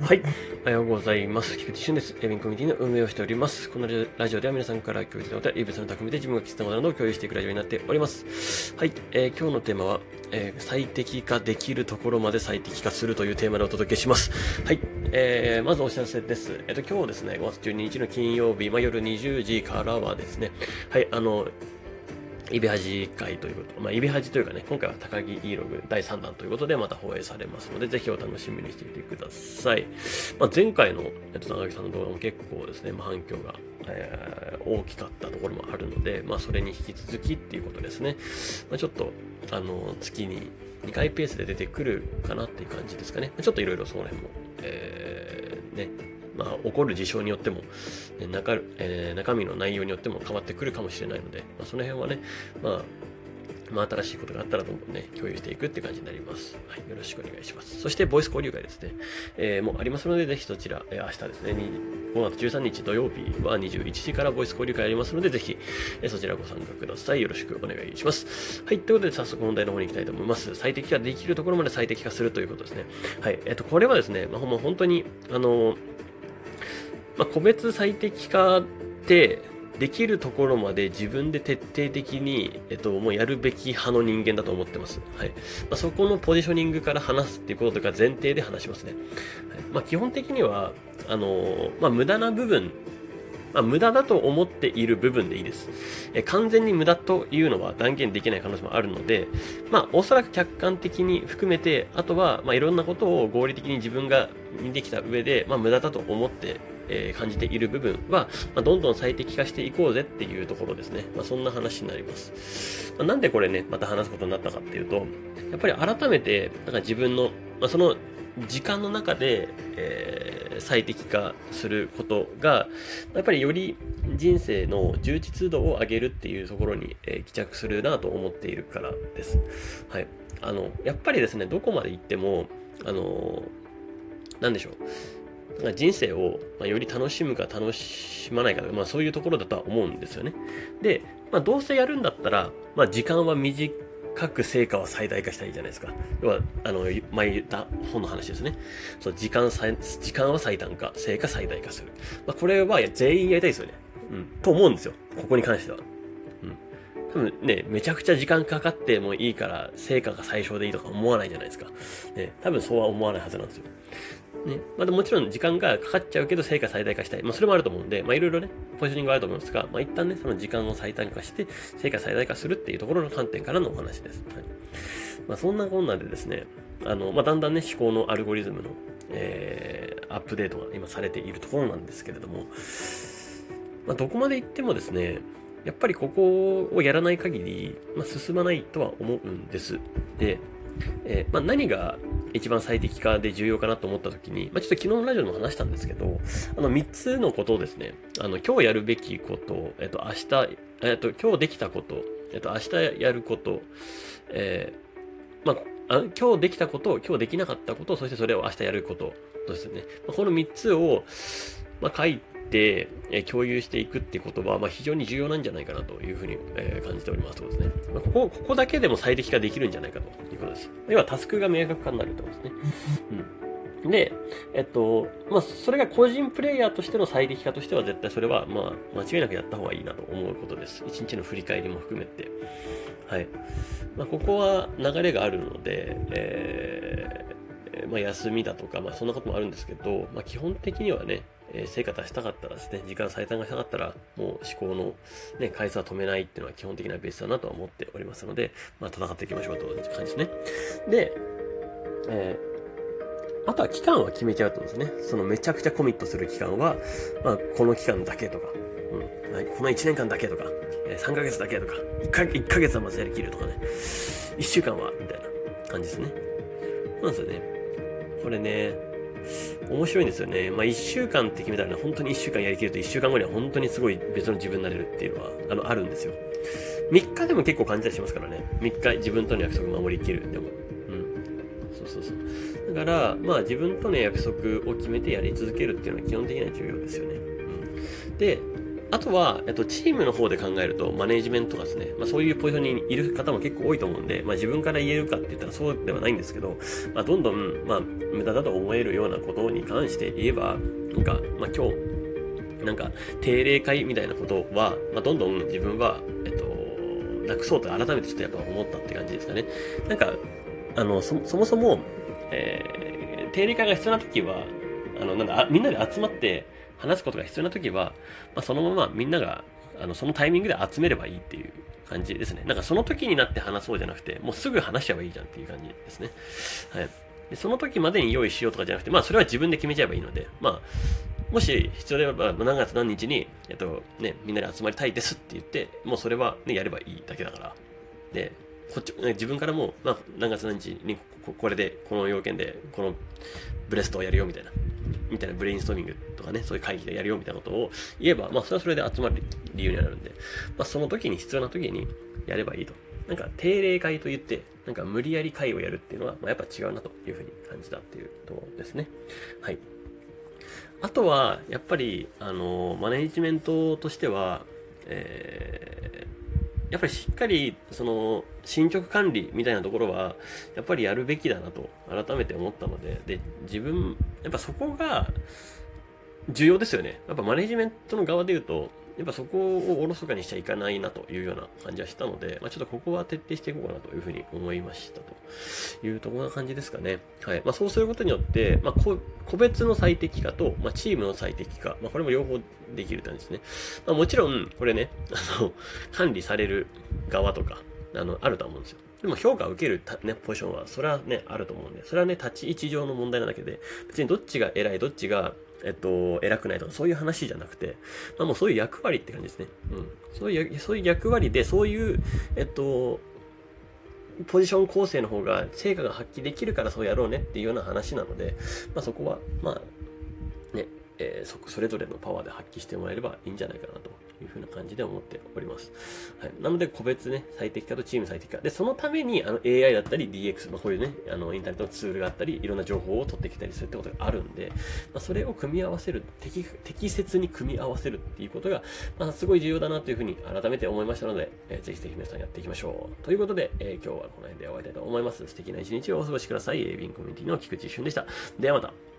はい。おはようございます。菊池俊です。エビンコミュニティの運営をしております。このラジオでは皆さんから共有したことや、異物の匠で自分が気づいたことなどを共有していくラジオになっております。はい。えー、今日のテーマは、えー、最適化できるところまで最適化するというテーマでお届けします。はい。えー、まずお知らせです。えっ、と、今日ですね、5月12日の金曜日、まあ、夜20時からはですね、はい、あの、イベハジ会ということ、まあ、イベハジというかね、今回は高木 E ログ第3弾ということでまた放映されますので、ぜひお楽しみにしていてください。まあ、前回の、えっと、高木さんの動画も結構ですね、まあ、反響が、えー、大きかったところもあるので、まあ、それに引き続きっていうことですね。まあ、ちょっと、あの、月に2回ペースで出てくるかなっていう感じですかね。ちょっといろいろその辺も、えー、ね、まあ、起こる事象によっても、ね、中えー、中身の内容によっても変わってくるかもしれないので、まあ、その辺はね、まあ、まあ、新しいことがあったらどんどんね、共有していくって感じになります。はい。よろしくお願いします。そして、ボイス交流会ですね。えー、もうありますので、ぜひそちら、えー、明日ですね、5月13日土曜日は21時からボイス交流会ありますので、ぜひ、えー、そちらご参加ください。よろしくお願いします。はい。ということで、早速問題の方に行きたいと思います。最適化できるところまで最適化するということですね。はい。えっ、と、これはですね、まあ、ほんま本当に、あのまあ、個別最適化ってできるところまで自分で徹底的に、えっと、もうやるべき派の人間だと思ってます。はい。まあ、そこのポジショニングから話すっていうことが前提で話しますね。はい、まあ、基本的には、あのまあ、無駄な部分まあ、無駄だと思っている部分でいいです。え完全に無駄というのは断言できない可能性もあるので、まあ、おそらく客観的に含めて、あとは、まあ、いろんなことを合理的に自分が見てきた上で、まあ、無駄だと思って、えー、感じている部分は、まあ、どんどん最適化していこうぜっていうところですね。まあ、そんな話になります。まあ、なんでこれね、また話すことになったかっていうと、やっぱり改めて、なんか自分の、まあ、その時間の中で、えー、最適化することが、やっぱりより人生の充実度を上げるっていうところに、えー、帰着するなと思っているからです。はい。あの、やっぱりですね、どこまで行っても、あの、なんでしょう。人生を、まより楽しむか楽しまないか、まあそういうところだとは思うんですよね。で、まあどうせやるんだったら、まあ時間は短各成果は最大化したらいいじゃないですか。要は、あの、前言った本の話ですね。そう、時間時間は最短化、成果最大化する。まあ、これは全員やりたいですよね。うん。と思うんですよ。ここに関しては。うん。多分ね、めちゃくちゃ時間かかってもいいから、成果が最小でいいとか思わないじゃないですか。ね、多分そうは思わないはずなんですよ。ね。まあ、もちろん時間がかかっちゃうけど成果最大化したい。まあ、それもあると思うんで、まあ、いろいろね、ポジショニングあると思うんですが、まあ、一旦ね、その時間を最短化して、成果最大化するっていうところの観点からのお話です。はい。まあ、そんなこんなでですね、あの、まあ、だんだんね、思考のアルゴリズムの、えー、アップデートが今されているところなんですけれども、まあ、どこまで行ってもですね、やっぱりここをやらない限り、まあ、進まないとは思うんです。で、えー、まあ、何が一番最適化で重要かなと思った時に、まあ、ちょっと昨日のラジオでも話したんですけど、あの、3つのことをですね、あの、今日やるべきこと、えっと、明日、えっと、今日できたこと、えっと、明日やること、えー、まあ、あ今日できたこと、今日できなかったこと、そしてそれを明日やることですね。まあ、この3つを、まあ、書い、え共有していくっていうことは、まあ、非常に重要なんじゃないかなというふうに、え感じておりますとですね。まあ、ここ、ここだけでも最適化できるんじゃないかということです。要はタスクが明確化になるってことですね。うん。で、えっと、まあ、それが個人プレイヤーとしての最適化としては絶対それは、まあ、間違いなくやった方がいいなと思うことです。一日の振り返りも含めて。はい。まあ、ここは流れがあるので、えー、まあ、休みだとか、まあ、そんなこともあるんですけど、まあ、基本的にはね、え成果出したかったらですね、時間最短がしたかったら、もう思考の、ね、回数は止めないっていうのは基本的なベースだなとは思っておりますので、まあ、戦っていきましょうという感じですね。で、えー、あとは期間は決めちゃうとですね、そのめちゃくちゃコミットする期間は、まあ、この期間だけとか、うん、この1年間だけとかえ、3ヶ月だけとか、1ヶ ,1 ヶ月はまずやりきるとかね、1週間は、みたいな感じですね。なんですよね。これね、面白いんですよね。まあ、一週間って決めたらね、本当に1週間やりきると1週間後には本当にすごい別の自分になれるっていうのは、あの、あるんですよ。3日でも結構感じたりしますからね。3日自分との約束守りきる。でも。うん。そうそうそう。だから、まあ自分との約束を決めてやり続けるっていうのは基本的には重要ですよね。うん。で、あとは、えっと、チームの方で考えると、マネジメントがですね、まあそういうポジションにいる方も結構多いと思うんで、まあ自分から言えるかって言ったらそうではないんですけど、まあどんどん、まあ無駄だと思えるようなことに関して言えば、なんか、まあ今日、なんか定例会みたいなことは、まあどんどん自分は、えっと、なくそうと改めてちょっとやっぱ思ったって感じですかね。なんか、あの、そそもそも、えー、定例会が必要な時は、あの、なんだ、みんなで集まって話すことが必要な時は、まあ、そのままみんなが、あの、そのタイミングで集めればいいっていう感じですね。なんかその時になって話そうじゃなくて、もうすぐ話しちゃえばいいじゃんっていう感じですね。はい。でその時までに用意しようとかじゃなくて、まあそれは自分で決めちゃえばいいので、まあ、もし必要であれば、何月何日に、えっと、ね、みんなで集まりたいですって言って、もうそれはね、やればいいだけだから。で、こっち、自分からも、まあ、何月何日にこれで、この要件で、このブレストをやるよみたいな、みたいなブレインストーミングとかね、そういう会議でやるよみたいなことを言えば、まあ、それはそれで集まる理由になるんで、まあ、その時に必要な時にやればいいと。なんか、定例会と言って、なんか無理やり会をやるっていうのは、まあ、やっぱ違うなというふうに感じたっていうところですね。はい。あとは、やっぱり、あの、マネジメントとしては、えー、やっぱりしっかり、その、進捗管理みたいなところは、やっぱりやるべきだなと、改めて思ったので、で、自分、やっぱそこが、重要ですよね。やっぱマネジメントの側で言うと、やっぱそこをおろそかにしちゃいかないなというような感じはしたので、まあ、ちょっとここは徹底していこうかなというふうに思いましたというところな感じですかね。はい。まあ、そうすることによって、まあ、個別の最適化と、まあ、チームの最適化、まあ、これも両方できるとですね。まあ、もちろん、これね、あの、管理される側とか、あの、あると思うんですよ。でも評価を受ける、ね、ポジションは、それはね、あると思うんで、それはね、立ち位置上の問題なだけで、別にどっちが偉い、どっちがえっと、偉くないとか、そういう話じゃなくて、まあもうそういう役割って感じですね。うん。そういう、そういう役割で、そういう、えっと、ポジション構成の方が成果が発揮できるからそうやろうねっていうような話なので、まあそこは、まあ、ね、えー、そ、それぞれのパワーで発揮してもらえればいいんじゃないかなとふうな感じで思っております。はい。なので、個別ね、最適化とチーム最適化。で、そのために、あの、AI だったり DX、まあ、こういうね、あの、インターネットのツールがあったり、いろんな情報を取ってきたりするってことがあるんで、まあ、それを組み合わせる、適、適切に組み合わせるっていうことが、まあ、すごい重要だなというふうに改めて思いましたので、えー、ぜひぜひ皆さんやっていきましょう。ということで、えー、今日はこの辺で終わりたいと思います。素敵な一日をお過ごしください。エビンコミュニティの菊池俊でした。ではまた。